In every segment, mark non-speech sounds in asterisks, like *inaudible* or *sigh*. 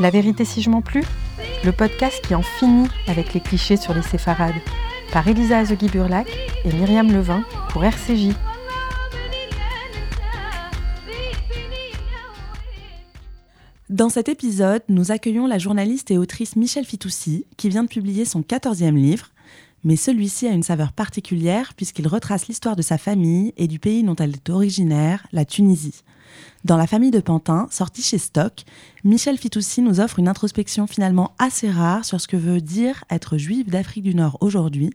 La vérité si je m'en plus Le podcast qui en finit avec les clichés sur les séfarades. Par Elisa Azegui-Burlac et Myriam Levin pour RCJ. Dans cet épisode, nous accueillons la journaliste et autrice Michel Fitoussi, qui vient de publier son 14e livre, mais celui-ci a une saveur particulière puisqu'il retrace l'histoire de sa famille et du pays dont elle est originaire, la Tunisie. Dans La famille de Pantin, sortie chez Stock, Michel Fitoussi nous offre une introspection finalement assez rare sur ce que veut dire être juif d'Afrique du Nord aujourd'hui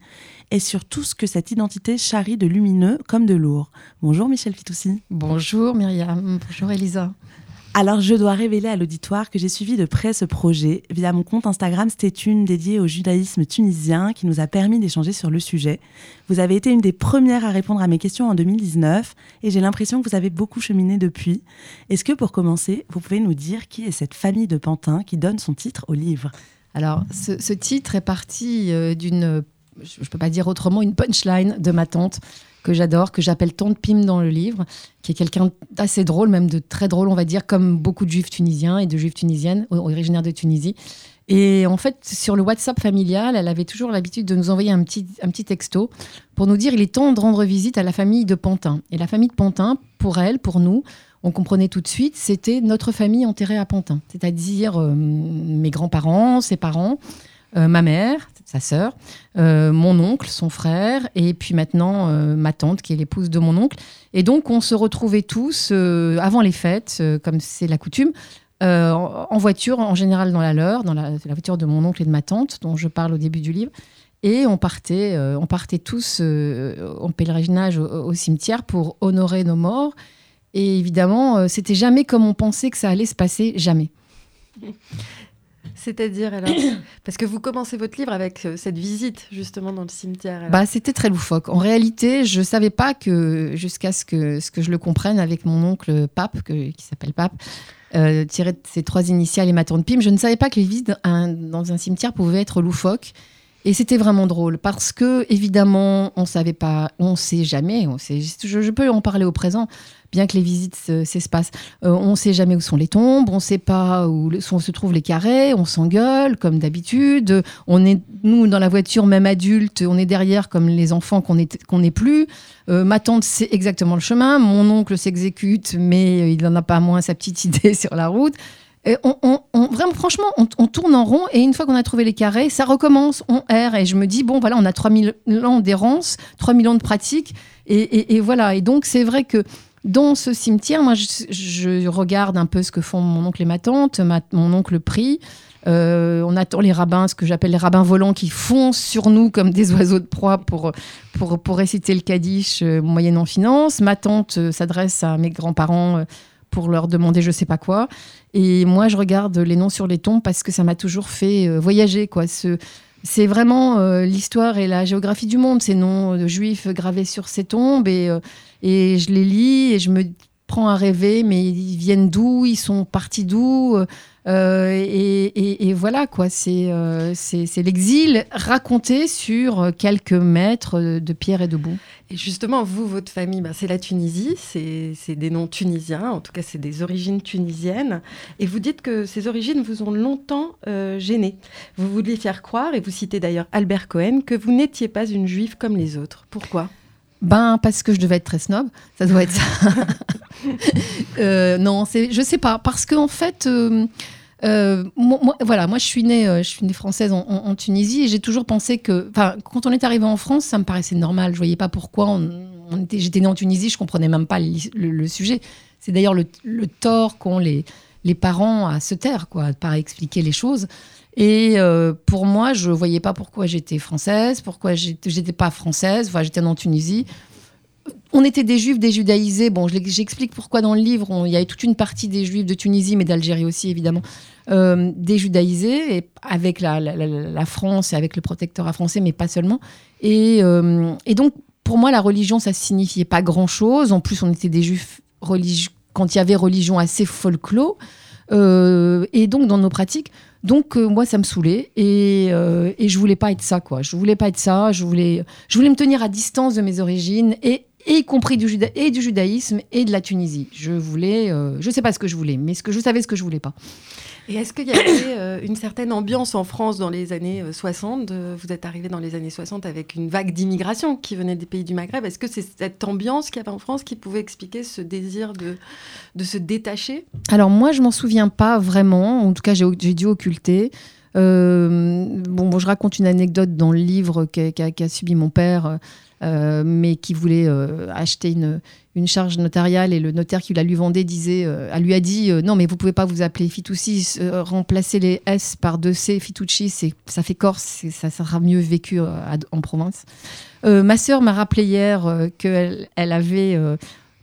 et sur tout ce que cette identité charrie de lumineux comme de lourd. Bonjour Michel Fitoussi. Bonjour Myriam, bonjour Elisa. Alors, je dois révéler à l'auditoire que j'ai suivi de près ce projet via mon compte Instagram Stéthune dédié au judaïsme tunisien qui nous a permis d'échanger sur le sujet. Vous avez été une des premières à répondre à mes questions en 2019 et j'ai l'impression que vous avez beaucoup cheminé depuis. Est-ce que pour commencer, vous pouvez nous dire qui est cette famille de Pantin qui donne son titre au livre? Alors, ce, titre est parti euh, d'une, je ne peux pas dire autrement, une punchline de ma tante que j'adore, que j'appelle Tante Pim dans le livre, qui est quelqu'un d'assez drôle, même de très drôle, on va dire, comme beaucoup de juifs tunisiens et de juifs tunisiennes, originaires de Tunisie. Et en fait, sur le WhatsApp familial, elle avait toujours l'habitude de nous envoyer un petit, un petit texto pour nous dire il est temps de rendre visite à la famille de Pantin. Et la famille de Pantin, pour elle, pour nous, on comprenait tout de suite, c'était notre famille enterrée à Pantin, c'est-à-dire euh, mes grands-parents, ses parents, euh, ma mère, sa sœur, euh, mon oncle, son frère, et puis maintenant euh, ma tante, qui est l'épouse de mon oncle. Et donc, on se retrouvait tous avant les fêtes, comme c'est la coutume, en voiture, en général dans la leur, dans la, voiture de mon oncle et de ma tante, dont je parle au début du livre. Et on partait, on partait tous en pèlerinage au, cimetière pour honorer nos morts. Et évidemment, c'était jamais comme on pensait que ça allait se passer, jamais. C'est-à-dire alors *coughs* Parce que vous commencez votre livre avec euh, cette visite justement dans le cimetière. Bah, c'était très loufoque. En réalité, je ne savais pas que, jusqu'à ce que, ce que je le comprenne avec mon oncle Pape, qui s'appelle Pape, euh, tiré de ses trois initiales et ma tante Pim, je ne savais pas que les visites dans un cimetière pouvaient être loufoques. Et c'était vraiment drôle parce que, évidemment, on ne savait pas, on ne sait jamais, on sait, je, peux en parler au présent, bien que les visites s'espacent. Euh, on ne sait jamais où sont les tombes, on ne sait pas où, se trouvent les carrés, on s'engueule comme d'habitude. On est, nous, dans la voiture, même adulte, on est derrière comme les enfants qu'on n'est plus. Euh, ma tante sait exactement le chemin, mon oncle s'exécute, mais il n'en a pas moins sa petite *laughs* idée sur la route on, vraiment, franchement, on, tourne en rond et une fois qu'on a trouvé les carrés, ça recommence, on erre et je me dis, bon, voilà, on a 3000 ans d'errance, 3000 ans de pratique et, voilà. Et donc, c'est vrai que dans ce cimetière, moi, je, regarde un peu ce que font mon oncle et ma tante, mon oncle prie. Euh, on attend les rabbins, ce que j'appelle les rabbins volants, qui foncent sur nous comme des oiseaux de proie pour, pour, réciter le Kaddish euh, moyennant finance. Ma tante euh, s'adresse à mes grands-parents pour leur demander je sais pas quoi. Et moi, je regarde les noms sur les tombes parce que ça m'a toujours fait euh, voyager. quoi. c'est vraiment euh, l'histoire et la géographie du monde, ces noms de juifs gravés sur ces tombes. Et, euh, et je les lis et je me prends à rêver, mais ils viennent d'où Ils sont partis d'où euh, et, voilà, quoi. Euh, c'est l'exil raconté sur quelques mètres de pierre et de boue. Et justement, vous, votre famille, ben, c'est la Tunisie, c'est des noms tunisiens, en tout cas, c'est des origines tunisiennes. Et vous dites que ces origines vous ont longtemps euh, gêné. Vous vouliez faire croire, et vous citez d'ailleurs Albert Cohen, que vous n'étiez pas une juive comme les autres. Pourquoi? Ben parce que je devais être très snob, ça doit être ça. *laughs* euh, non, c'est, je sais pas, parce qu'en en fait, euh, moi, voilà, moi je suis née, euh, je suis née française en, Tunisie et j'ai toujours pensé que, enfin, quand on est arrivé en France, ça me paraissait normal. Je voyais pas pourquoi on, était, j'étais née en Tunisie, je comprenais même pas le, sujet. C'est d'ailleurs le, tort qu'ont les, les parents à se taire, quoi, pas à expliquer les choses. Et euh, pour moi, je voyais pas pourquoi j'étais française, pourquoi j'étais pas française. Enfin, j'étais en Tunisie on était des juifs déjudaïsés. Bon, j'explique pourquoi dans le livre, il y avait toute une partie des juifs de Tunisie, mais d'Algérie aussi, évidemment, euh, déjudaïsés, et avec la, France et avec le protectorat français, mais pas seulement. Euh, et, donc, pour moi, la religion, ça signifiait pas grand-chose. En plus, on était des juifs quand il y avait religion assez folklore. Euh, et donc, dans nos pratiques, donc moi ça me saoulait et, et je voulais pas être ça quoi. Je voulais pas être ça. Je voulais, je voulais me tenir à distance de mes origines et y compris du judaïsme et de la Tunisie. Je voulais, euh, je sais pas ce que je voulais, mais ce que je savais ce que je voulais pas. Et est-ce qu'il y avait euh, une certaine ambiance en France dans les années 60 euh, Vous êtes arrivé dans les années 60 avec une vague d'immigration qui venait des pays du Maghreb. Est-ce que c'est cette ambiance qu'il y avait en France qui pouvait expliquer ce désir de, de se détacher? Alors moi, je m'en souviens pas vraiment. En tout cas, j'ai dû occulter. Euh, bon, je raconte une anecdote dans le livre qu'a subi mon père, euh, mais qui voulait euh, acheter une, une, charge notariale et le notaire qui la lui vendait disait, elle lui a dit non, mais vous pouvez pas vous appeler Fitoussi, remplacer les S par deux C, Fitucci, ça fait corse, ça sera mieux vécu en province. ma sœur m'a rappelé hier qu'elle elle avait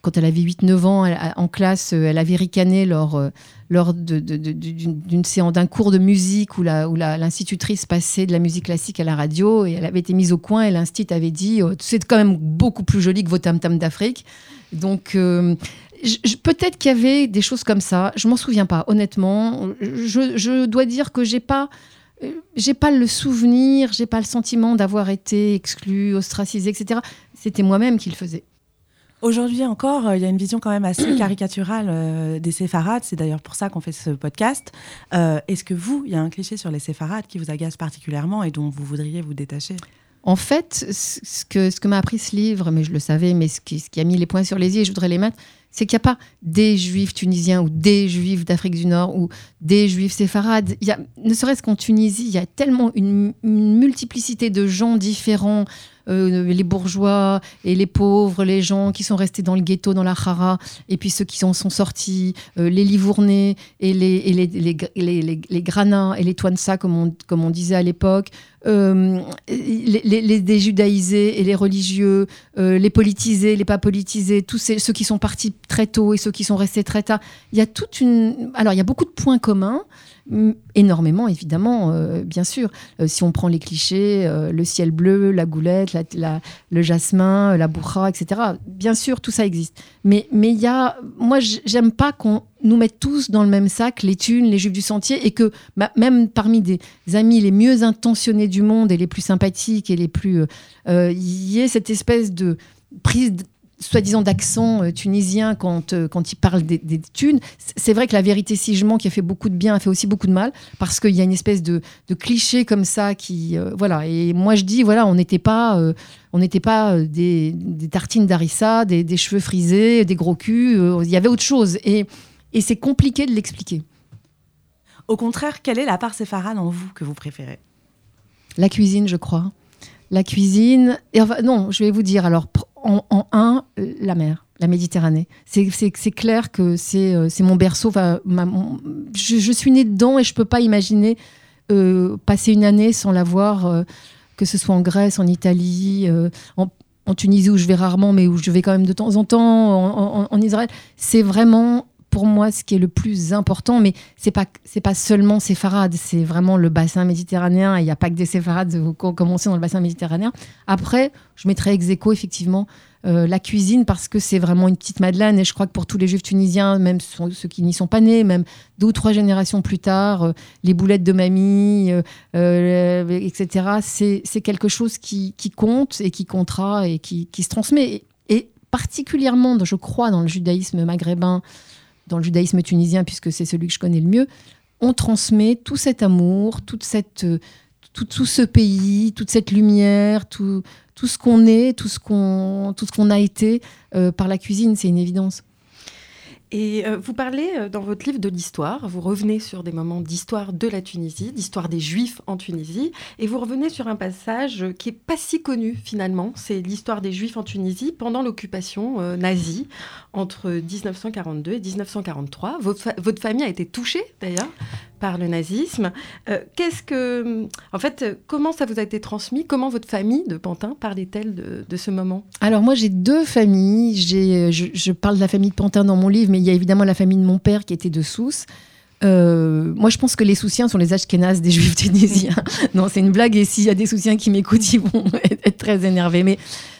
quand elle avait 8-9 ans, en classe, elle avait ricané lors, lors d'une séance, d'un cours de musique où l'institutrice la, passait de la musique classique à la radio et elle avait été mise au coin et l'instit avait dit oh, c'est quand même beaucoup plus joli que vos tam tam d'Afrique. Donc euh, peut-être qu'il y avait des choses comme ça. Je m'en souviens pas, honnêtement. Je, je dois dire que j'ai pas euh, j'ai pas le souvenir, j'ai pas le sentiment d'avoir été exclu, ostracisé, etc. C'était moi-même qui le faisais. Aujourd'hui encore, euh, il y a une vision quand même assez *clears throat* caricaturale euh, des séfarades. C'est d'ailleurs pour ça qu'on fait ce podcast. Euh, est-ce que vous, il y a un cliché sur les séfarades qui vous agace particulièrement et dont vous voudriez vous détacher? En fait, ce que, ce que m'a appris ce livre, mais je le savais, mais ce qui, ce qui a mis les points sur les i, et je voudrais les mettre, c'est qu'il n'y a pas des juifs tunisiens ou des juifs d'Afrique du Nord ou des juifs séfarades. Il y a, ne serait-ce qu'en Tunisie, il y a tellement une, une multiplicité de gens différents, euh, les bourgeois et les pauvres, les gens qui sont restés dans le ghetto, dans la Hara, et puis ceux qui en sont sortis, euh, les Livournais et les, et les, les, les, les, et les Twansa, comme on, comme on disait à l'époque, euh, les, déjudaïsés et les religieux, les politisés, les pas politisés, tous ceux qui sont partis très tôt et ceux qui sont restés très tard. Il y a toute une. Alors, il y a beaucoup de points communs énormément, évidemment, euh, bien sûr. Euh, si on prend les clichés, euh, le ciel bleu, la goulette, le jasmin, la bourra, etc. Bien sûr, tout ça existe. Mais il y a, moi, j'aime pas qu'on nous mette tous dans le même sac, les thunes, les juifs du sentier, et que bah, même parmi des amis les mieux intentionnés du monde et les plus sympathiques et les plus, il y ait cette espèce de prise soi-disant d'accent euh, tunisien quand, euh, quand il parle des, thunes. C'est vrai que la vérité si je mens, qui a fait beaucoup de bien, a fait aussi beaucoup de mal, parce qu'il y a une espèce de, cliché comme ça qui... Euh, voilà. Et moi, je dis, voilà, on n'était pas, on n'était pas des, des, tartines d'harissa, des, des, cheveux frisés, des gros culs. Il y avait autre chose. Et, et c'est compliqué de l'expliquer. Au contraire, quelle est la part séfarade en vous que vous préférez? La cuisine, je crois. La cuisine. Et enfin, non, je vais vous dire. Alors, en, un, la mer, la Méditerranée. C'est clair que c'est euh, mon berceau. je, suis née dedans et je ne peux pas imaginer euh, passer une année sans la voir, euh, que ce soit en Grèce, en Italie, en, Tunisie où je vais rarement, mais où je vais quand même de temps en temps, en, Israël. C'est vraiment pour moi ce qui est le plus important, mais c'est pas c'est pas seulement séfarades, c'est vraiment le bassin méditerranéen. Il n'y a pas que des séfarades, vous commencez dans le bassin méditerranéen. Après, je mettrai ex effectivement euh, la cuisine parce que c'est vraiment une petite madeleine et je crois que pour tous les juifs tunisiens, même ceux qui n'y sont pas nés, même deux ou trois générations plus tard, euh, les boulettes de mamie, euh, etc. C'est quelque chose qui, compte et qui comptera et qui, qui se transmet. Et particulièrement, je crois, dans le judaïsme maghrébin, dans le judaïsme tunisien, puisque c'est celui que je connais le mieux, on transmet tout cet amour, euh, tout, tout ce pays, toute cette lumière, tout, tout ce qu'on est, tout ce qu'on qu'on a été euh, par la cuisine, c'est une évidence. Et euh, vous parlez euh, dans votre livre de l'histoire, vous revenez sur des moments d'histoire de la Tunisie, d'histoire des Juifs en Tunisie, et vous revenez sur un passage qui est pas si connu finalement, c'est l'histoire des Juifs en Tunisie pendant l'occupation euh, nazie entre 1942 et 1943. Votre, votre famille a été touchée d'ailleurs par le nazisme. Qu'est-ce que, en fait, comment ça vous a été transmis? Comment votre famille de Pantin parlait-elle de, ce moment? Alors moi j'ai deux familles. J'ai, je, je, parle de la famille de Pantin dans mon livre, mais il y a évidemment la famille de mon père qui était de Sousse. Euh, moi, je pense que les Soussiens sont les Ashkénazes des Juifs tunisiens. *laughs* non, c'est une blague. Et s'il y a des Soussiens qui m'écoutent, ils vont *laughs* être très énervés. Mais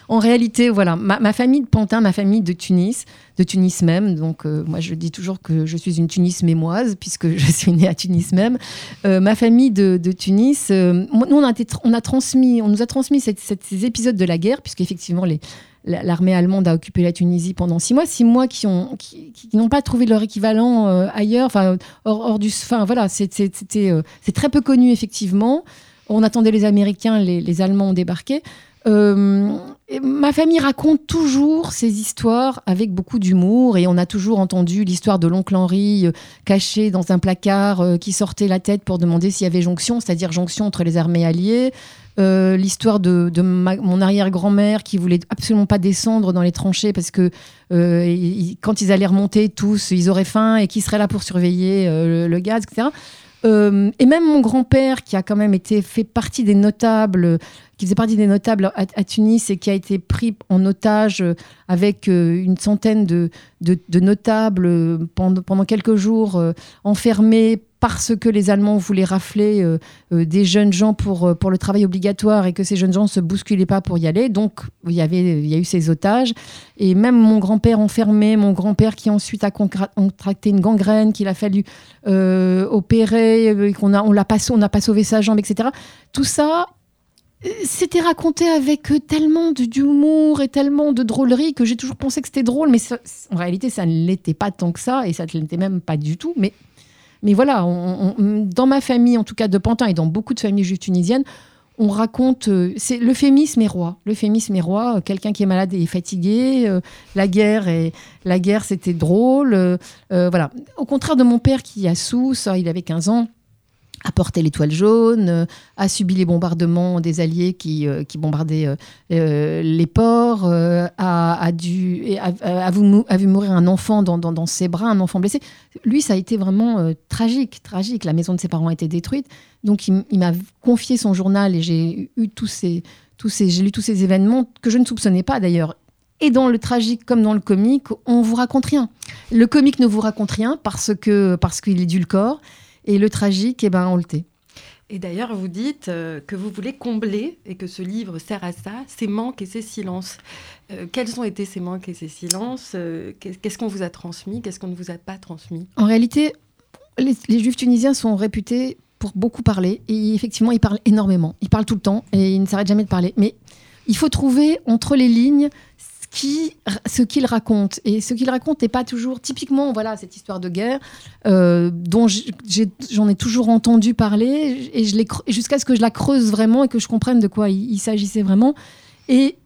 en réalité, voilà, ma, famille de Pantin, ma famille de Tunis, de Tunis même. Donc, euh, moi, je dis toujours que je suis une Tunis mémoise, puisque *laughs* je suis née à Tunis même. Euh, ma famille de, Tunis, nous, on a transmis, on nous a transmis ces épisodes de la guerre, puisqu'effectivement, les, l'armée allemande a occupé la Tunisie pendant six mois, six mois qui ont qui, n'ont pas trouvé leur équivalent ailleurs, enfin hors, du, enfin voilà, c'était c'est très peu connu effectivement. On attendait les Américains, les, Allemands ont débarqué. Euh, ma famille raconte toujours ces histoires avec beaucoup d'humour et on a toujours entendu l'histoire de l'oncle Henri euh, caché dans un placard euh, qui sortait la tête pour demander s'il y avait jonction, c'est-à-dire jonction entre les armées alliées. L'histoire de, mon arrière-grand-mère qui voulait absolument pas descendre dans les tranchées parce que quand ils allaient remonter tous, ils auraient faim et qui serait là pour surveiller le, gaz, etc. et même mon grand-père, qui a quand même été fait partie des notables qui faisait partie des notables à, Tunis et qui a été pris en otage euh, avec euh, une centaine de, notables euh, pendant, pendant, quelques jours, enfermés parce que les Allemands voulaient rafler des jeunes gens pour, pour le travail obligatoire et que ces jeunes gens ne se bousculaient pas pour y aller. Donc, il y, avait, il y a eu ces otages. Et même mon grand-père enfermé, mon grand-père qui ensuite a contracté une gangrène, qu'il a fallu opérer, qu'on a, on l'a pas, on n'a pas sauvé sa jambe, etc. Tout ça, c'était raconté avec euh, tellement d'humour et tellement de drôlerie que j'ai toujours pensé que c'était drôle, mais en réalité, ça ne l'était pas tant que ça, et ça ne l'était même pas du tout. Mais, mais voilà, dans ma famille, en tout cas de Pantin, et dans beaucoup de familles juives tunisiennes, on raconte, euh, c'est l'euphémisme est roi. L'euphémisme est roi. Quelqu'un qui est malade et fatigué. Euh, la guerre et la guerre, c'était drôle. voilà. Au contraire de mon père qui a sous, ça, il avait 15 ans a porté l'étoile jaune, euh, a subi les bombardements des Alliés qui, euh, qui bombardaient euh, les ports, a, dû, a, vu, mourir un enfant dans, dans, ses bras, un enfant blessé. Lui, ça a été vraiment tragique, tragique. La maison de ses parents a été détruite. Donc, il, m'a confié son journal et j'ai eu tous ces, tous ces, j'ai lu tous ces événements que je ne soupçonnais pas d'ailleurs. Et dans le tragique comme dans le comique, on vous raconte rien. Le comique ne vous raconte rien parce que parce qu'il est du corps. Et le tragique, eh ben, on le tait. Et d'ailleurs, vous dites euh, que vous voulez combler, et que ce livre sert à ça, ces manques et ces silences. Euh, quels ont été ces manques et ces silences euh, Qu'est-ce qu'on vous a transmis Qu'est-ce qu'on ne vous a pas transmis? En réalité, les, Juifs tunisiens sont réputés pour beaucoup parler. Et effectivement, ils parlent énormément. Ils parlent tout le temps et ils ne s'arrêtent jamais de parler. Mais il faut trouver entre les lignes ce qu'il raconte. Et ce qu'il raconte n'est pas toujours typiquement voilà cette histoire de guerre euh, dont j'en ai, toujours entendu parler et je jusqu'à ce que je la creuse vraiment et que je comprenne de quoi il, s'agissait vraiment. Et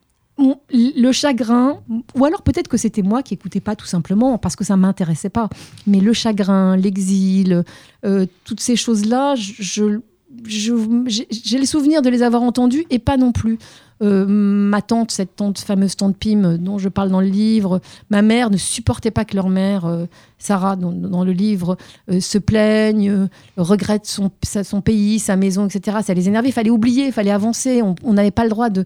le chagrin, ou alors peut-être que c'était moi qui écoutais pas tout simplement parce que ça m'intéressait pas. Mais le chagrin, l'exil, euh, toutes ces choses-là, je, j'ai le souvenir de les avoir entendus et pas non plus. Euh, ma tante, cette tante, fameuse tante Pim dont je parle dans le livre, ma mère ne supportait pas que leur mère, euh, Sarah, dans, le livre, euh, se plaigne, regrette son, pays, sa maison, etc. Ça les énervait. Il fallait oublier, il fallait avancer. On n'avait pas le droit de.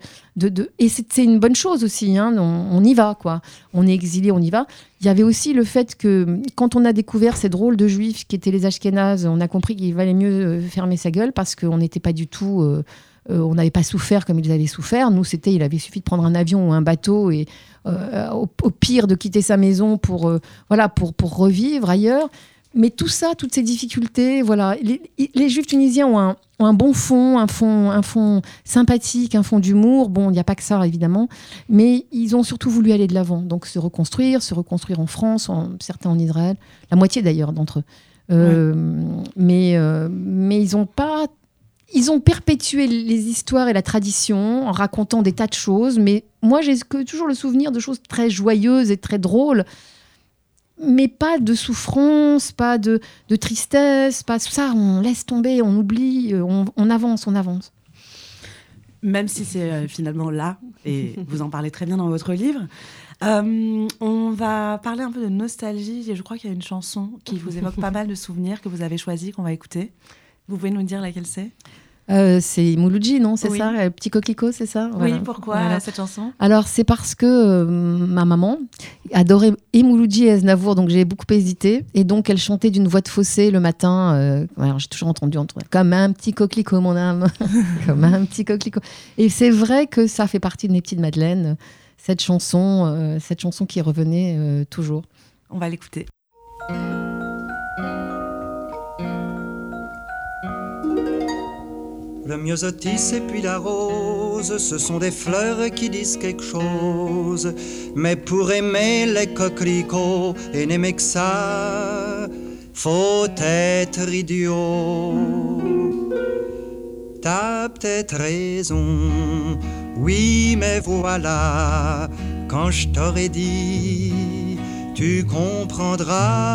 Et c'est une bonne chose aussi. Hein. On, y va, quoi. On est exilé, on y va. Il y avait aussi le fait que quand on a découvert ces drôles de juifs qui étaient les Ashkénazes, on a compris qu'il valait mieux fermer sa gueule parce qu'on n'était pas du tout euh, on n'avait pas souffert comme ils avaient souffert. Nous, c'était, il avait suffi de prendre un avion ou un bateau et euh, au, pire de quitter sa maison pour, euh, voilà, pour, pour revivre ailleurs. Mais tout ça, toutes ces difficultés, voilà, les, Juifs tunisiens ont un, un, bon fond, un fond, un fond sympathique, un fond d'humour. Bon, il n'y a pas que ça, évidemment, mais ils ont surtout voulu aller de l'avant, donc se reconstruire, se reconstruire en France, certains en Israël, la moitié d'ailleurs d'entre eux. mais, mais ils n'ont pas ils ont perpétué les histoires et la tradition en racontant des tas de choses, mais moi j'ai toujours le souvenir de choses très joyeuses et très drôles, mais pas de souffrance, pas de, tristesse, pas ça, on laisse tomber, on oublie, on, avance, on avance. Même si c'est euh, finalement là, et *laughs* vous en parlez très bien dans votre livre, euh, on va parler un peu de nostalgie, et je crois qu'il y a une chanson qui vous évoque pas *laughs* mal de souvenirs que vous avez choisi, qu'on va écouter. Vous pouvez nous dire laquelle c'est? Euh, c'est Mouloudji, non C'est ça Petit coquelicot, c'est ça Oui, pourquoi cette chanson? Alors, c'est parce que euh, ma maman adorait et Mouloudji et Aznavour, donc j'ai beaucoup hésité. Et donc, elle chantait d'une voix de fossé le matin. Euh, alors, j'ai toujours entendu entre comme un petit coquelicot, mon âme. *laughs* comme un petit coquelicot. Et c'est vrai que ça fait partie de mes petites madeleines, cette chanson, cette chanson qui revenait toujours. On va l'écouter. Le myosotis et puis la rose ce sont des fleurs qui disent quelque chose. Mais pour aimer les coquelicots et n'aimer que ça, faut être idiot. T'as peut-être raison, oui, mais voilà, quand je t'aurais dit, tu comprendras.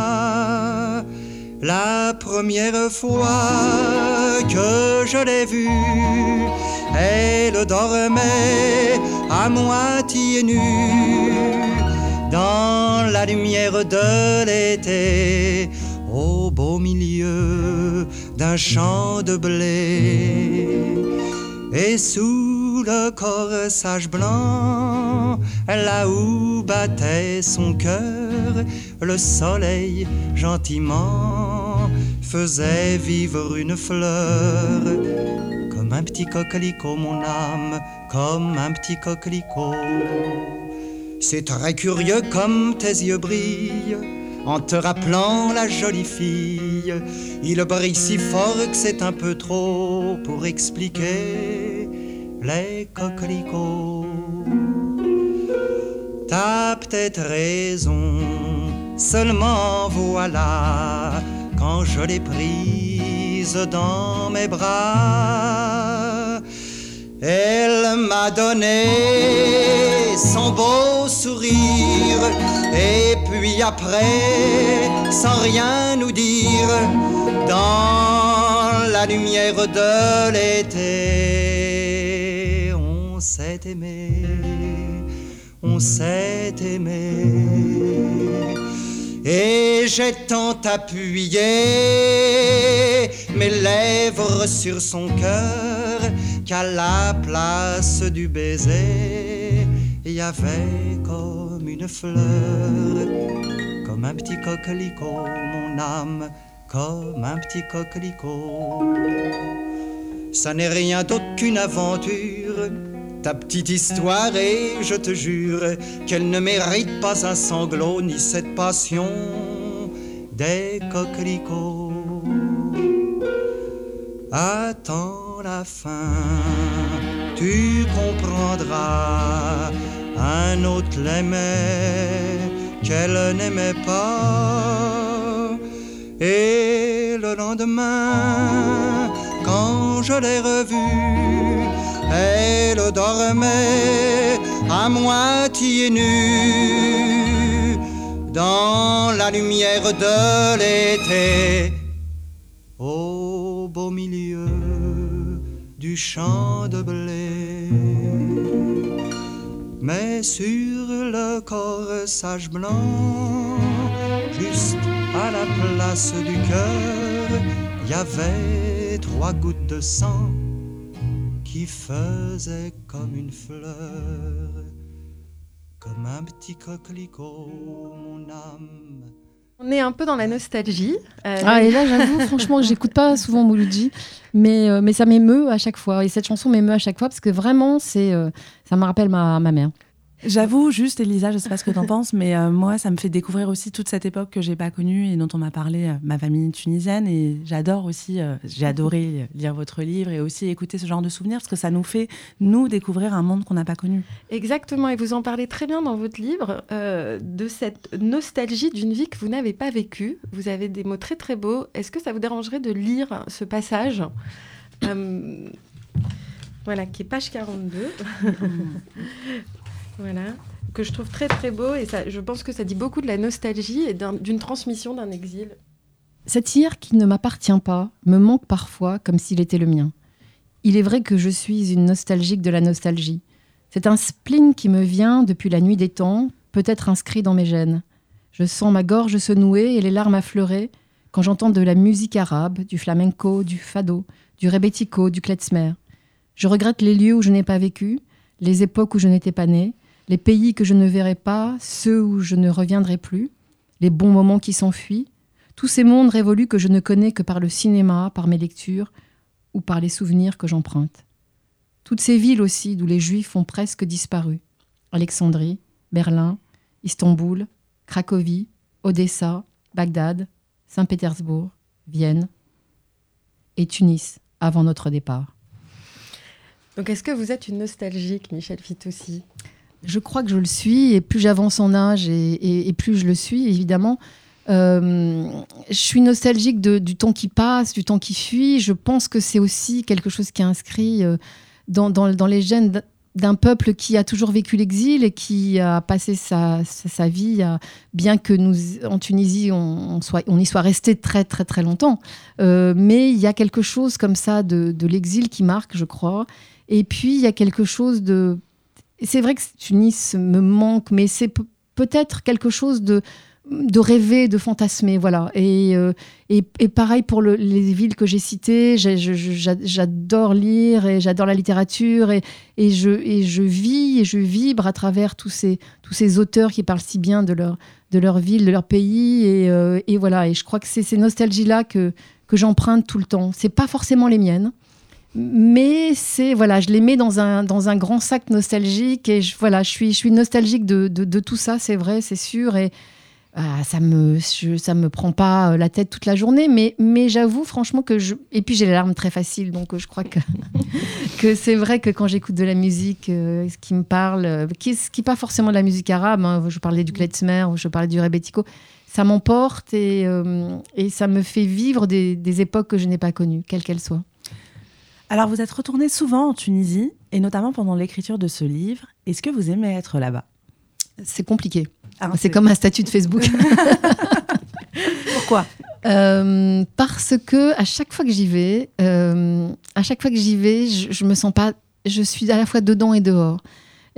La première fois que je l'ai vue, elle dormait à moitié nue dans la lumière de l'été, au beau milieu d'un champ de blé. Et le corsage blanc, là où battait son cœur, le soleil gentiment faisait vivre une fleur. Comme un petit coquelicot, mon âme, comme un petit coquelicot. C'est très curieux comme tes yeux brillent en te rappelant la jolie fille. Il brille si fort que c'est un peu trop pour expliquer les coquelicots. T'as peut-être raison, seulement voilà, quand je l'ai prise dans mes bras, elle m'a donné son beau sourire, et puis après, sans rien nous dire, dans la lumière de l'été, aimé on s'est aimé. Et j'ai tant appuyé mes lèvres sur son cœur qu'à la place du baiser, il y avait comme une fleur, comme un petit coquelicot, mon âme, comme un petit coquelicot. Ça n'est rien d'autre qu'une aventure petite histoire et je te jure qu'elle ne mérite pas un sanglot ni cette passion des coquelicots. Attends la fin, tu comprendras. Un autre l'aimait, qu'elle n'aimait pas. Et le lendemain, quand je l'ai revue, elle dormait à moitié nue dans la lumière de l'été au beau milieu du champ de blé. Mais sur le corsage blanc, juste à la place du cœur, il y avait trois gouttes de sang qui faisait comme une fleur, comme un petit coquelicot, mon âme. On est un peu dans la nostalgie. Euh, ah, et là, j'avoue, *laughs* franchement, j'écoute pas souvent Mouloudji, mais, euh, mais ça m'émeut à chaque fois. Et cette chanson m'émeut à chaque fois parce que vraiment, c'est, euh, ça me rappelle ma, ma mère. J'avoue, juste, Elisa, je sais pas ce que tu en penses, mais euh, moi, ça me fait découvrir aussi toute cette époque que j'ai pas connue et dont on m'a parlé, euh, ma famille tunisienne. Et j'adore aussi, euh, j'ai adoré lire votre livre et aussi écouter ce genre de souvenirs parce que ça nous fait, nous, découvrir un monde qu'on n'a pas connu. Exactement. Et vous en parlez très bien dans votre livre de cette nostalgie d'une vie que vous n'avez pas vécue. Vous avez des mots très, très beaux. Est-ce que ça vous dérangerait de lire ce passage voilà, qui est page 42. *laughs* Voilà, que je trouve très très beau et ça, je pense que ça dit beaucoup de la nostalgie et d'une transmission d'un exil. Cet hier qui ne m'appartient pas me manque parfois comme s'il était le mien. Il est vrai que je suis une nostalgique de la nostalgie. C'est un spleen qui me vient depuis la nuit des temps, peut-être inscrit dans mes gènes. Je sens ma gorge se nouer et les larmes affleurer quand j'entends de la musique arabe, du flamenco, du fado, du rebetiko, du klezmer. Je regrette les lieux où je n'ai pas vécu, les époques où je n'étais pas née, les pays que je ne verrai pas, ceux où je ne reviendrai plus, les bons moments qui s'enfuient, tous ces mondes révolus que je ne connais que par le cinéma, par mes lectures ou par les souvenirs que j'emprunte. Toutes ces villes aussi d'où les Juifs ont presque disparu. Alexandrie, Berlin, Istanbul, Cracovie, Odessa, Bagdad, Saint-Pétersbourg, Vienne et Tunis avant notre départ. Donc est-ce que vous êtes une nostalgique, Michel Fitoussi? Je crois que je le suis, et plus j'avance en âge, et, plus je le suis, évidemment. Euh, je suis nostalgique du temps qui passe, du temps qui fuit. Je pense que c'est aussi quelque chose qui est inscrit euh, dans, dans, les gènes d'un peuple qui a toujours vécu l'exil et qui a passé sa, sa, vie, bien que nous, en Tunisie, on, soit, on y soit resté très très très longtemps. Euh, mais il y a quelque chose comme ça de, de l'exil qui marque, je crois. Et puis, il y a quelque chose de... C'est vrai que Tunis me manque, mais c'est peut-être quelque chose de de rêver, de fantasmer, voilà. Et, euh, et, pareil pour les villes que j'ai citées, j'adore lire et j'adore la littérature et, et, je, et je vis et je vibre à travers tous ces, tous ces auteurs qui parlent si bien de leur, de leur ville, de leur pays. Et, euh, et voilà, et je crois que c'est ces nostalgies-là que, que j'emprunte tout le temps. C'est pas forcément les miennes, mais c'est voilà, je les mets dans un, dans un grand sac nostalgique et je, voilà, je suis, je suis nostalgique de, de, tout ça, c'est vrai, c'est sûr. Et, ah, ça me ça me prend pas euh, la tête toute la journée mais mais j'avoue franchement que je et puis j'ai les larmes très faciles donc euh, je crois que *laughs* que c'est vrai que quand j'écoute de la musique euh, qui me parle qui ce pas forcément de la musique arabe hein, je parlais du klezmer je parlais du rebetiko ça m'emporte et, et ça me fait vivre des, des époques que je n'ai pas connues quelles qu'elles soient alors vous êtes retourné souvent en Tunisie et notamment pendant l'écriture de ce livre est-ce que vous aimez être là-bas? C'est compliqué ah, c'est comme un statut de Facebook. *laughs* Pourquoi? Euh, Parce que à chaque fois que j'y vais, euh, à chaque fois que j'y vais, je, je, me sens pas. Je suis à la fois dedans et dehors.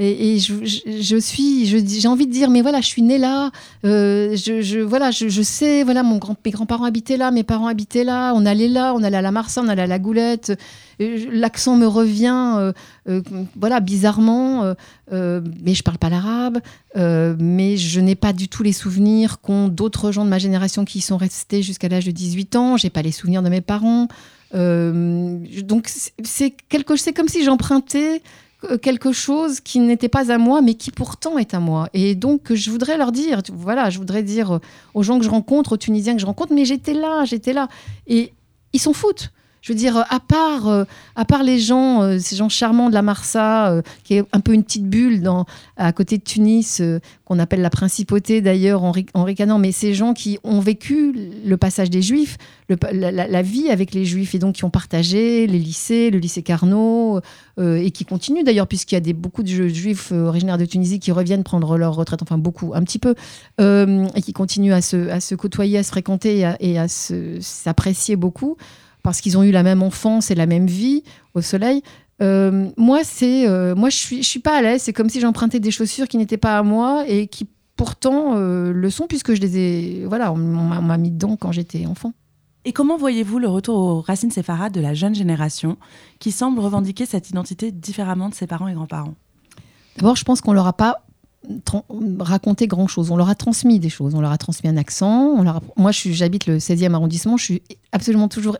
Et, je, suis, j'ai envie de dire, mais voilà, je suis née là. Euh, je, voilà, je, sais, voilà, mes grands-parents habitaient là, mes parents habitaient là. On allait là, on allait à la Marsa, on allait à la Goulette. L'accent me revient, euh, euh, voilà, bizarrement. mais je parle pas l'arabe. mais je n'ai pas du tout les souvenirs qu'ont d'autres gens de ma génération qui sont restés jusqu'à l'âge de 18 ans. J'ai pas les souvenirs de mes parents. donc c'est quelque, c'est comme si j'empruntais euh, quelque chose qui n'était pas à moi, mais qui pourtant est à moi. Et donc, je voudrais leur dire, voilà, je voudrais dire euh, aux gens que je rencontre, aux Tunisiens que je rencontre, mais j'étais là, j'étais là. Et ils s'en foutent. Je veux dire, à part, euh, à part les gens, euh, ces gens charmants de la Marsa, euh, qui est un peu une petite bulle à côté de Tunis, qu'on appelle la principauté d'ailleurs en, ricanant, mais ces gens qui ont vécu le passage des Juifs, la, vie avec les Juifs, et donc qui ont partagé les lycées, le lycée Carnot, et qui continuent d'ailleurs, puisqu'il y a beaucoup de Juifs originaires de Tunisie qui reviennent prendre leur retraite, enfin beaucoup, un petit peu, et qui continuent à se, à se côtoyer, à se fréquenter et à, et à s'apprécier beaucoup parce qu'ils ont eu la même enfance et la même vie au soleil. Euh, moi, c'est, euh, moi, je suis, je suis pas à l'aise. C'est comme si j'empruntais des chaussures qui n'étaient pas à moi et qui pourtant euh, le sont puisque je les ai, voilà, on, m'a mis dedans quand j'étais enfant. Et comment voyez-vous le retour aux racines séfarades de la jeune génération qui semble revendiquer cette identité différemment de ses parents et grands-parents? D'abord, je pense qu'on leur a pas raconter grand chose. On leur a transmis des choses. On leur a transmis un accent. Moi, j'habite le 16e arrondissement. Je suis absolument toujours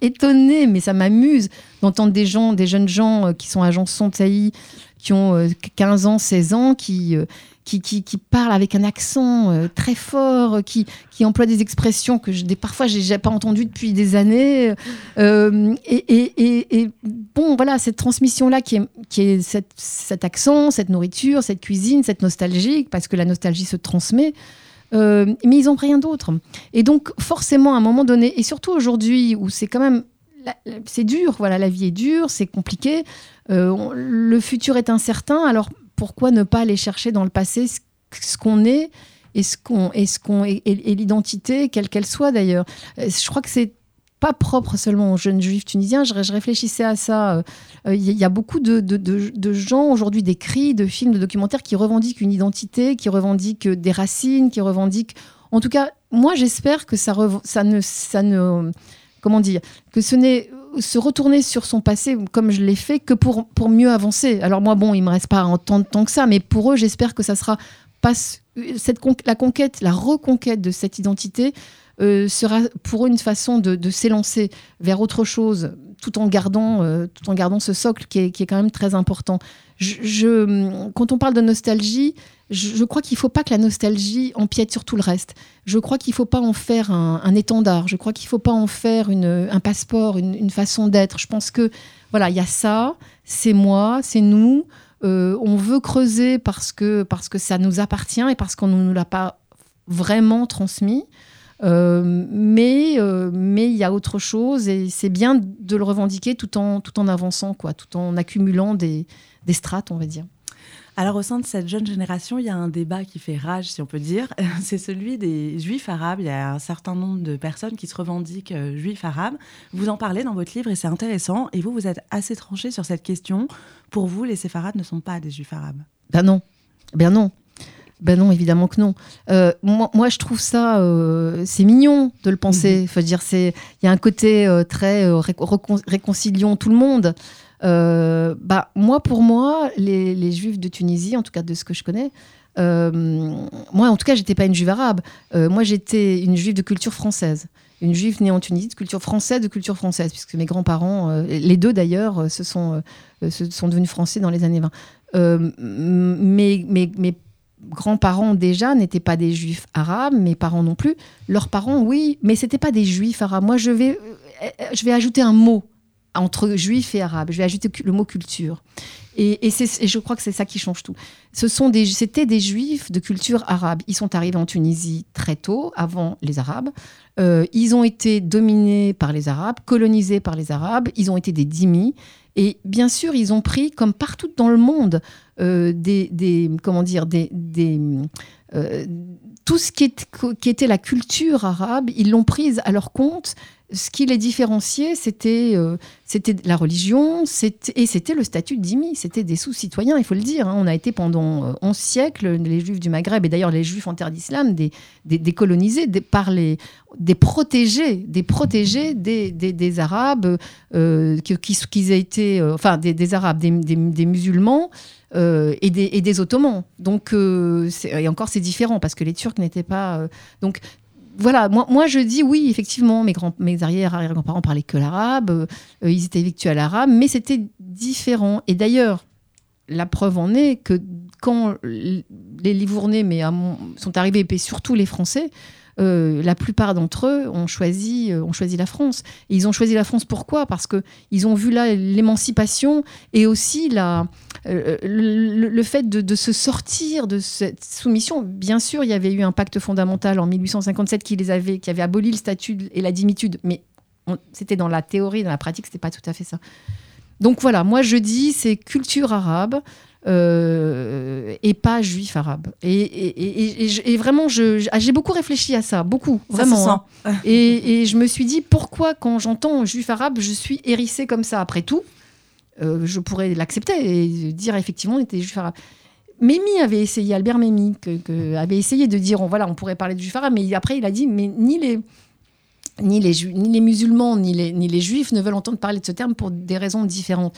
étonnée, mais ça m'amuse d'entendre des gens, des jeunes gens euh, qui sont agents Sontaï, qui ont 15 euh, ans, 16 ans, qui, euh, qui, qui, qui parlent avec un accent euh, très fort, qui, qui emploient des expressions que je, parfois j'ai pas entendues depuis des années. et, et, et, bon, voilà, cette transmission-là qui est, qui est cette, cet accent, cette nourriture, cette cuisine, cette nostalgie, parce que la nostalgie se transmet. mais ils n'ont rien d'autre. Et donc, forcément, à un moment donné, et surtout aujourd'hui, où c'est quand même c'est dur, voilà, la vie est dure, c'est compliqué, euh, le futur est incertain, alors pourquoi ne pas aller chercher dans le passé ce, qu'on est et ce et ce et, l'identité quelle qu'elle soit d'ailleurs. Euh, je crois que c'est pas propre seulement aux jeunes juifs tunisiens. Je, réfléchissais à ça. Il euh, y, a beaucoup de, de, gens aujourd'hui, d'écrits, de films, de documentaires qui revendiquent une identité, qui revendiquent des racines, qui revendiquent. En tout cas, moi, j'espère que ça, ça ne, ça ne comment dire, que ce n'est se retourner sur son passé comme je l'ai fait que pour, mieux avancer. Alors moi, bon, il me reste pas tant de temps que ça, mais pour eux, j'espère que ça sera pas cette la conquête, la reconquête de cette identité euh, sera pour eux une façon de, s'élancer vers autre chose, tout en gardant, tout en gardant ce socle qui est, qui est quand même très important. Quand on parle de nostalgie, je, crois qu'il ne faut pas que la nostalgie empiète sur tout le reste. Je crois qu'il ne faut pas en faire un, étendard. Je crois qu'il ne faut pas en faire une, un passeport, une, une façon d'être. Je pense que voilà, il y a ça, c'est moi, c'est nous. Euh, on veut creuser parce que, parce que ça nous appartient et parce qu'on ne nous l'a pas vraiment transmis. Euh, mais euh, mais il y a autre chose et c'est bien de le revendiquer tout en, tout en avançant, quoi, tout en accumulant des, des strates, on va dire. Alors au sein de cette jeune génération, il y a un débat qui fait rage, si on peut dire. *laughs* C'est celui des juifs arabes. Il y a un certain nombre de personnes qui se revendiquent juifs arabes. Vous en parlez dans votre livre et c'est intéressant. Et vous, vous êtes assez tranché sur cette question. Pour vous, les séfarades ne sont pas des juifs arabes? Ben non. Ben non. Ben non, évidemment que non. Euh, moi, je trouve ça, euh, c'est mignon de le penser. Mm dire, c'est, il y a un côté euh, très réconciliant tout le monde. bah, moi, pour moi, les, Juifs de Tunisie, en tout cas de ce que je connais, moi, en tout cas, j'étais pas une Juive arabe. moi, j'étais une Juive de culture française une juive née en Tunisie, de culture française, de culture française, puisque mes grands-parents, les deux d'ailleurs, se sont, se sont devenus français dans les années 20. mais, mais, mais grands-parents déjà n'étaient pas des juifs arabes, mes parents non plus. Leurs parents, oui, mais c'était pas des juifs arabes. Moi, je vais, euh, je vais ajouter un mot entre juif et arabe. Je vais ajouter le mot culture. Et, je crois que c'est ça qui change tout. Ce sont des, c'était des juifs de culture arabe. Ils sont arrivés en Tunisie très tôt, avant les Arabes. Euh, ils ont été dominés par les Arabes, colonisés par les Arabes. Ils ont été des dhimmis. Et bien sûr, ils ont pris, comme partout dans le monde, euh, des, comment dire, des, euh, tout ce qui, qui, était la culture arabe, ils l'ont prise à leur compte ce qui les différenciait, c'était euh, la religion et c'était le statut d'imi. C'était des sous-citoyens, il faut le dire. Hein. On a été pendant 11 euh, siècles, les juifs du Maghreb et d'ailleurs les juifs en terre d'islam, des, des, par les, des protégés, des protégés des, des Arabes, euh, qui, qui, aient été, enfin des, Arabes, des, musulmans. et, des, et des Ottomans. Donc, et encore, c'est différent parce que les Turcs n'étaient pas. donc, voilà, moi, moi je dis oui, effectivement, mes, grands, mes arrière-arrière-grands-parents parlaient que l'arabe, euh, ils étaient habitués à l'arabe, mais c'était différent. Et d'ailleurs, la preuve en est que quand les Livournais mais sont arrivés, et surtout les Français, euh, la plupart d'entre eux ont choisi, euh, ont choisi la France. Ils ont choisi la France pourquoi? Parce qu'ils ont vu là l'émancipation et aussi euh, le, fait de, se sortir de cette soumission. Bien sûr, il y avait eu un pacte fondamental en 1857 qui, les avait, qui avait aboli le statut et la dimitude, mais c'était dans la théorie, dans la pratique, c'était pas tout à fait ça. Donc voilà, moi je dis c'est culture arabe, euh, et pas juif arabe. Et, vraiment, ah, j'ai beaucoup réfléchi à ça, beaucoup, vraiment. Hein. *laughs* et, je me suis dit, pourquoi quand j'entends juif arabe, je suis hérissée comme ça? Après tout, euh, je pourrais l'accepter et dire effectivement, on était juif arabe. Mémi avait essayé, Albert que, avait essayé de dire, on, voilà, on pourrait parler de juif arabe, mais après il a dit, mais ni les, ni les, ni les musulmans, ni les, ni les juifs ne veulent entendre parler de ce terme pour des raisons différentes.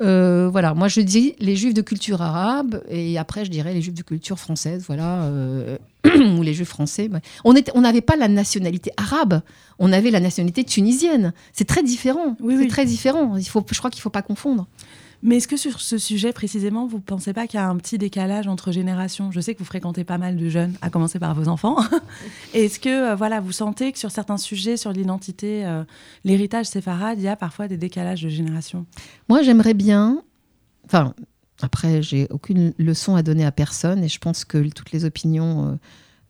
Euh, voilà, moi je dis les juifs de culture arabe et après je dirais les juifs de culture française, voilà, euh, *clears throat* ou les juifs français. On n'avait pas la nationalité arabe, on avait la nationalité tunisienne. C'est très différent. Oui, c'est très différent. Il faut, je crois qu'il ne faut pas confondre. Mais est-ce que sur ce sujet précisément, vous ne pensez pas qu'il y a un petit décalage entre générations? Je sais que vous fréquentez pas mal de jeunes, à commencer par vos enfants. *laughs* est-ce que euh, voilà, vous sentez que sur certains sujets, sur l'identité, euh, l'héritage séfarade, il y a parfois des décalages de génération? Moi, j'aimerais bien. Enfin, après, j'ai aucune leçon à donner à personne et je pense que toutes les opinions, euh,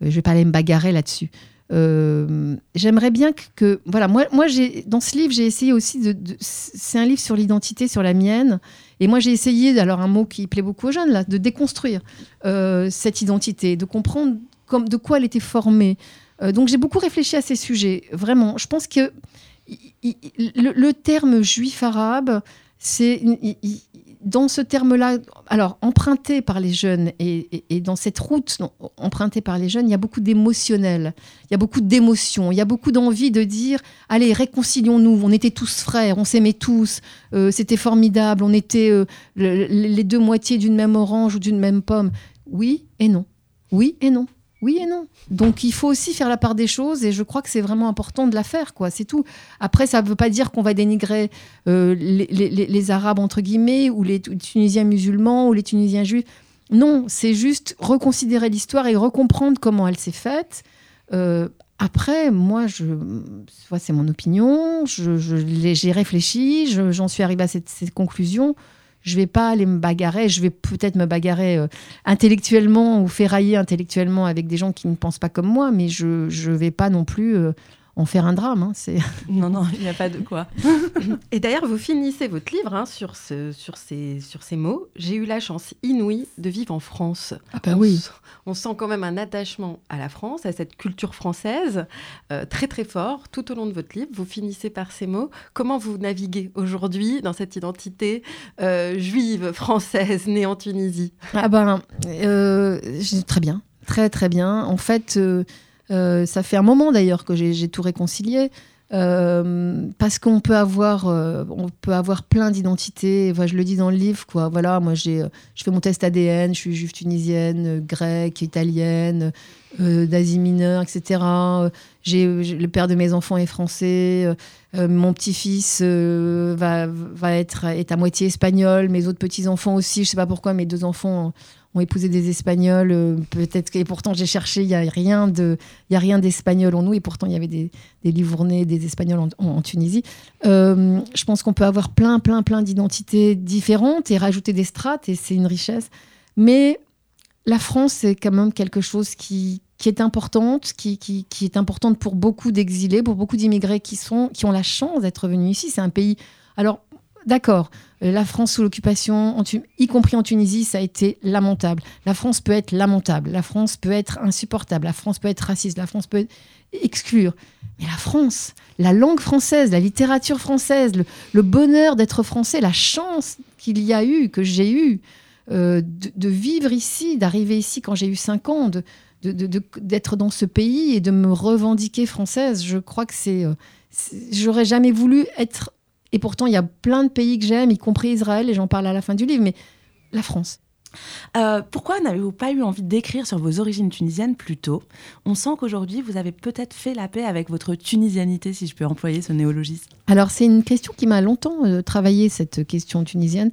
je ne vais pas aller me bagarrer là-dessus. Euh, j'aimerais bien que, voilà, moi, moi j'ai dans ce livre, j'ai essayé aussi de, c'est un livre sur l'identité, sur la mienne, et moi j'ai essayé, alors un mot qui plaît beaucoup aux jeunes là, de déconstruire euh, cette identité, de comprendre comme de quoi elle était formée. Euh, donc j'ai beaucoup réfléchi à ces sujets, vraiment. Je pense que le, terme juif arabe, c'est dans ce terme-là, alors emprunté par les jeunes et, dans cette route empruntée par les jeunes, il y a beaucoup d'émotionnel, il y a beaucoup d'émotions, il y a beaucoup d'envie de dire allez réconcilions-nous, on était tous frères, on s'aimait tous, euh, c'était formidable, on était euh, les deux moitiés d'une même orange ou d'une même pomme. Oui et non, oui et non. Oui et non. Donc il faut aussi faire la part des choses et je crois que c'est vraiment important de la faire, quoi. C'est tout. Après, ça ne veut pas dire qu'on va dénigrer euh, les, Arabes entre guillemets ou les Tunisiens musulmans ou les Tunisiens juifs. Non, c'est juste reconsidérer l'histoire et recomprendre comment elle s'est faite. Euh, après, moi, je, c'est mon opinion, je, j'ai réfléchi, je- j'en suis arrivée à cette conclusion. Je vais pas aller me bagarrer, je vais peut-être me bagarrer euh, intellectuellement ou ferrailler intellectuellement avec des gens qui ne pensent pas comme moi, mais je ne vais pas non plus euh, en faire un drame. hein, c'est... *laughs* Non, non, il n'y a pas de quoi. *laughs* Et d'ailleurs, vous finissez votre livre hein, sur, ce, sur, ces, sur ces mots. J'ai eu la chance inouïe de vivre en France. Ah bah on, oui. s- on sent quand même un attachement à la France, à cette culture française, euh, très très fort tout au long de votre livre. Vous finissez par ces mots. Comment vous naviguez aujourd'hui dans cette identité euh, juive, française, née en Tunisie Ah ben, euh, j'ai- très bien, très très bien. En fait, ça fait un moment d'ailleurs que j'ai tout réconcilié. euh, parce qu'on peut avoir, euh, on peut avoir plein d'identités. Enfin, je le dis dans le livre, quoi. Voilà, moi j'ai, euh, je fais mon test ADN, je suis juive tunisienne, euh, grecque, italienne, euh, d'Asie mineure, etc. Euh, J'ai, le père de mes enfants est français. euh, euh, mon petit-fils euh, va, va être est à moitié espagnol. Mes autres petits-enfants aussi. Je sais pas pourquoi mes deux enfants ont épousé des Espagnols. euh, Peut-être et pourtant j'ai cherché, il y a rien de, il y a rien d'espagnol en nous. Et pourtant il y avait des, des Livournais, des Espagnols en, Tunisie. Euh, je pense qu'on peut avoir plein, plein, plein d'identités différentes et rajouter des strates et c'est une richesse. Mais la France, c'est quand même quelque chose qui, qui est importante, qui, qui, qui est importante pour beaucoup d'exilés, pour beaucoup d'immigrés qui, sont, qui ont la chance d'être venus ici. C'est un pays. Alors, d'accord, euh, la France sous l'occupation, y compris en Tunisie, ça a été lamentable. La France peut être lamentable, la France peut être insupportable, la France peut être raciste, la France peut exclure. Mais la France, la langue française, la littérature française, le, bonheur d'être français, la chance qu'il y a eu, que j'ai eu, euh, de, vivre ici, d'arriver ici quand j'ai eu 5 ans, d'être dans ce pays et de me revendiquer française. Je crois que c'est. euh, c'est- J'aurais jamais voulu être. Et pourtant, il y a plein de pays que j'aime, y compris Israël, et j'en parle à la fin du livre, mais la France. Euh, pourquoi n'avez-vous pas eu envie d'écrire sur vos origines tunisiennes plus tôt? On sent qu'aujourd'hui, vous avez peut-être fait la paix avec votre tunisianité, si je peux employer ce néologisme. Alors, c'est une question qui m'a longtemps euh, travaillé, cette question tunisienne.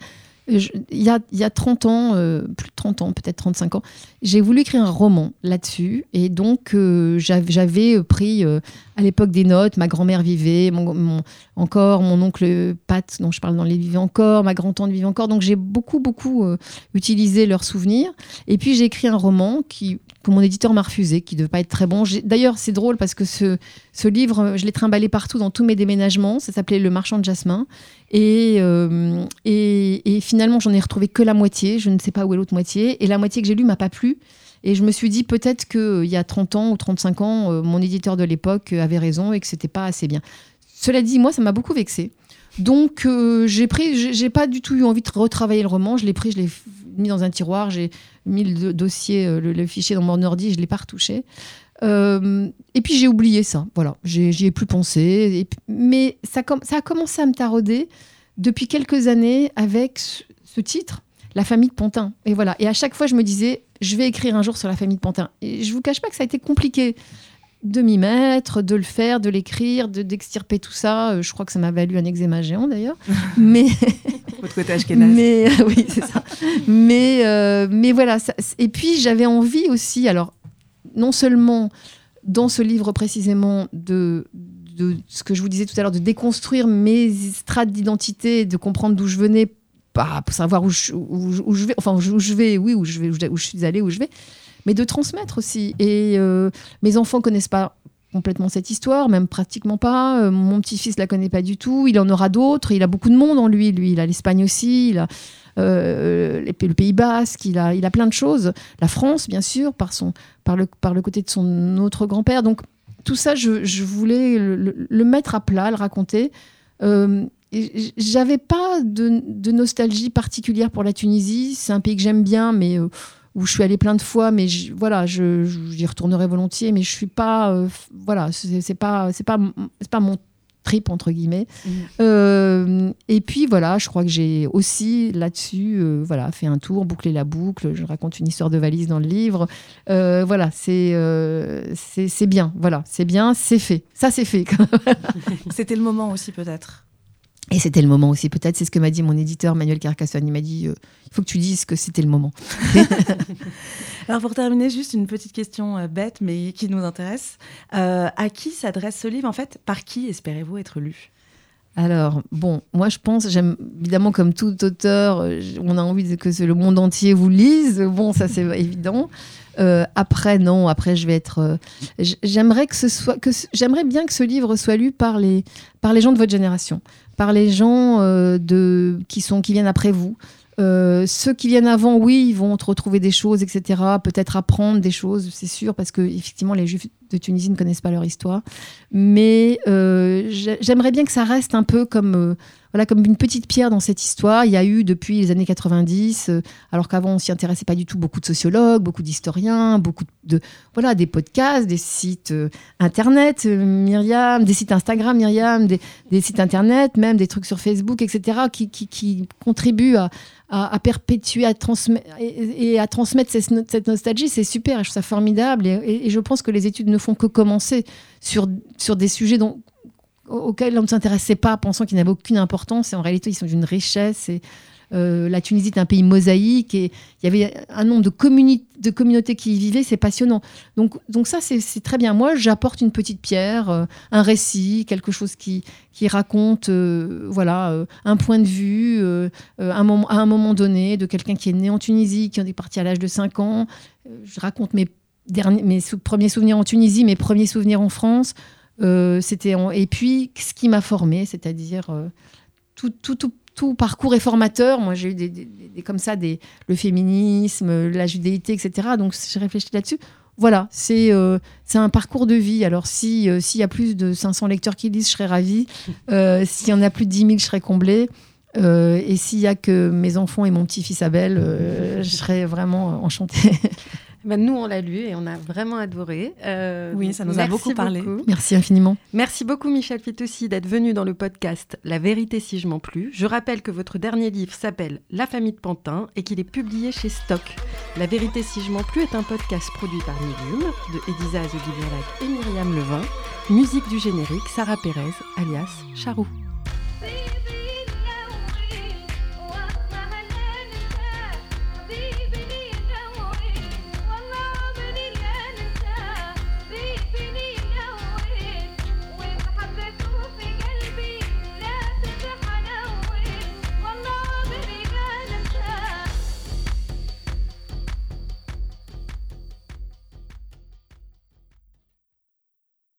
Il y, a, il y a 30 ans, euh, plus de 30 ans, peut-être 35 ans, j'ai voulu écrire un roman là-dessus. Et donc, euh, j'av- j'avais pris euh, à l'époque des notes. Ma grand-mère vivait, encore, mon oncle Pat, dont je parle dans les vivait encore, ma grand-tante vivait encore. Donc, j'ai beaucoup, beaucoup utilisé leurs souvenirs. Et puis, j'ai écrit un roman qui, que mon éditeur m'a refusé, qui ne devait pas être très bon. D'ailleurs, c'est drôle parce que ce, livre, euh, je l'ai trimballé partout dans tous mes déménagements. Ça s'appelait Le Marchand de Jasmin. Et, euh, et, et finalement, j'en ai retrouvé que la moitié. Je ne sais pas où est l'autre moitié. Et la moitié que j'ai lue m'a pas plu. Et je me suis dit peut-être qu'il y a 30 ans ou 35 ans, euh, mon éditeur de l'époque euh, avait raison et que c'était pas assez bien. Cela dit, moi, ça m'a beaucoup vexé. Donc, euh, j'ai pris, j'ai pas du tout eu envie de retravailler le roman. Je l'ai pris, je l'ai mis dans un tiroir, j'ai mis le do- dossier, euh, le, fichier dans mon ordi, je l'ai pas retouché. Euh, et puis j'ai oublié ça, voilà, j'y ai plus pensé. Mais ça, ça a commencé à me tarauder depuis quelques années avec ce, ce titre, La famille de Pantin. Et voilà, et à chaque fois je me disais, je vais écrire un jour sur la famille de Pantin. Et je vous cache pas que ça a été compliqué de m'y mettre, de le faire, de l'écrire, de d'extirper tout ça. Euh, Je crois que ça m'a valu un eczéma géant d'ailleurs. *laughs* mais Votre côté *laughs* mais oui, c'est ça. Mais, euh, mais voilà. ça- et puis j'avais envie aussi, alors non seulement dans ce livre précisément de, de ce que je vous disais tout à l'heure, de déconstruire mes strates d'identité, de comprendre d'où je venais, pas pour savoir où je, où, où je vais, enfin où je, vais, oui, où je vais, où je, où je suis allée, où je vais, mais de transmettre aussi. Et euh, mes enfants connaissent pas complètement cette histoire, même pratiquement pas. Euh, mon petit-fils la connaît pas du tout. Il en aura d'autres. Il a beaucoup de monde en lui. Lui, il a l'Espagne aussi. Il a euh, le Pays Basque. Il a, il a plein de choses. La France, bien sûr, par son, par le, par le côté de son autre grand-père. Donc tout ça, je, voulais le, mettre à plat, le raconter. Euh, J'avais pas de, nostalgie particulière pour la Tunisie. C'est un pays que j'aime bien, mais où je suis allée plein de fois. Mais je- voilà, je, je- j'y retournerai volontiers. Mais je suis pas, euh, voilà, c'est c'est pas, c'est pas, c'est pas mon trip entre guillemets. Euh, et puis voilà, je crois que j'ai aussi là-dessus, euh, voilà, fait un tour, bouclé la boucle. Je raconte une histoire de valise dans le livre. Euh, voilà, c'est c'est bien. Voilà, c'est bien, c'est fait. Ça, c'est fait. *laughs* C'était le moment aussi peut-être. Et c'était le moment aussi, peut-être, c'est ce que m'a dit mon éditeur Manuel Carcassonne. Il m'a dit, il faut que tu dises que c'était le moment. *laughs* *laughs* Alors pour terminer, juste une petite question bête, mais qui nous intéresse. à qui s'adresse ce livre En fait, par qui espérez-vous être lu? Alors, bon, moi je pense, j'aime évidemment comme tout auteur, euh, on a envie que le monde entier vous lise. Bon, ça c'est *laughs* évident. Euh, après, non, après je vais être. Euh, j'aimerais que ce soit, que j'aimerais bien que ce livre soit lu par les par les gens de votre génération, par les gens de qui sont qui viennent après vous. ceux qui viennent avant, oui, ils vont retrouver des choses, etc. Peut-être apprendre des choses, c'est sûr, parce que effectivement, les Juifs de Tunisie ne connaissent pas leur histoire. Mais euh, j'aimerais bien que ça reste un peu comme, euh, voilà, comme une petite pierre dans cette histoire. Il y a eu depuis les années 90, euh, alors qu'avant on s'y intéressait pas du tout, beaucoup de sociologues, beaucoup d'historiens, beaucoup de voilà des podcasts, des sites internet, Myriam, des sites Instagram, Myriam, des, sites internet, même des trucs sur Facebook, etc., qui, contribuent à, à, perpétuer à transmettre, et, à transmettre cette, nostalgie, c'est super, je trouve ça formidable. Et, je pense que les études ne font que commencer sur, sur des sujets dont, auxquels on ne s'intéressait pas, pensant qu'ils n'avaient aucune importance. Et en réalité, ils sont d'une richesse. Et euh, la Tunisie est un pays mosaïque et il y avait un nombre de, de communautés qui y vivaient, c'est passionnant. Donc, donc ça, c'est très bien. Moi, j'apporte une petite pierre, euh, un récit, quelque chose qui, qui raconte euh, voilà, un point de vue un moment, à un moment donné de quelqu'un qui est né en Tunisie, qui en est parti à l'âge de 5 ans. je raconte mes, derniers, mes premiers souvenirs en Tunisie, mes premiers souvenirs en France. c'était Et puis, ce qui m'a formé, c'est-à-dire tout, tout, tout tout parcours est formateur. Moi, j'ai eu des, comme ça, des, le féminisme, la judéité, etc. Donc, j'ai réfléchi là-dessus. Voilà, c'est euh, un parcours de vie. Alors, si euh, s'il y a plus de 500 lecteurs qui lisent, je serais ravie. *laughs* Euh, s'il y en a plus de 10 000, je serais comblée. et s'il y a que mes enfants et mon petit-fils Abel, je serais vraiment enchantée. *laughs* Ben, nous, on l'a lu et on a vraiment adoré. Euh, oui, ça nous a beaucoup parlé. Merci infiniment. Merci beaucoup, Michel Fitoussi, d'être venu dans le podcast La vérité si je m'en plus. Je rappelle que votre dernier livre s'appelle La famille de Pantin et qu'il est publié chez Stock. La vérité si je m'en plus est un podcast produit par Milium de Edisa Azogibirac et Myriam Levin. Musique du générique, Sarah Pérez, alias Charou.